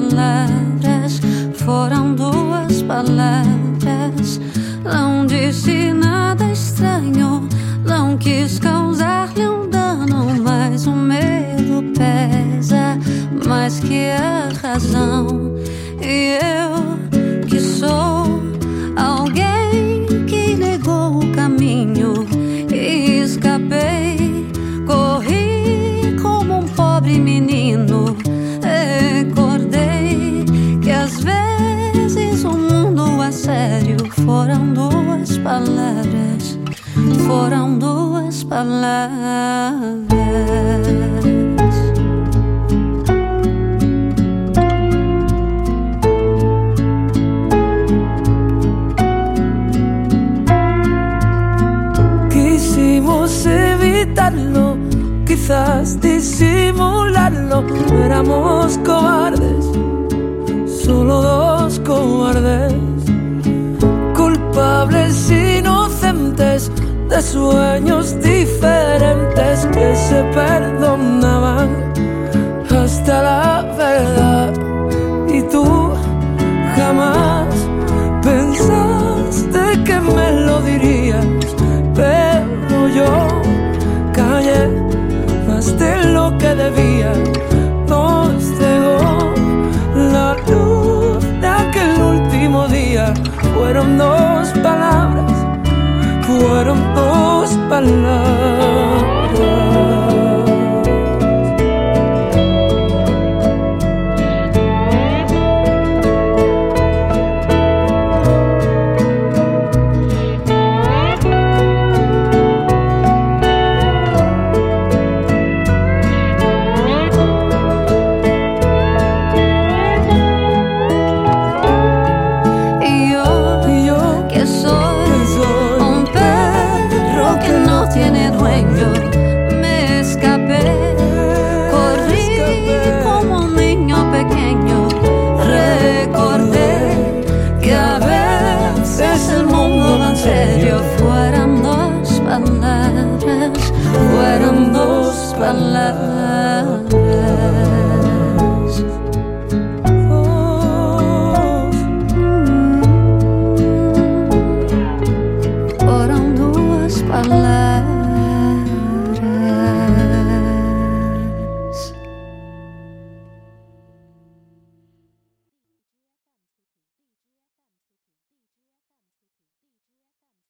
palavras, foram duas palavras. Não disse nada estranho, não quis causar-lhe um dano, mas o medo pesa mais que a razão. E foram duas palavras, foram duas palavras. Quisimos evitarlo, quizás disimularlo, éramos cobardes, culpables inocentes de sueños diferentes que se perdonaban hasta la verdad. Y tú jamás pensaste que me lo dirías, pero yo callé más de lo que debía. Nos cegó la luz de aquel último día. Fueron dos fueron dos palabras.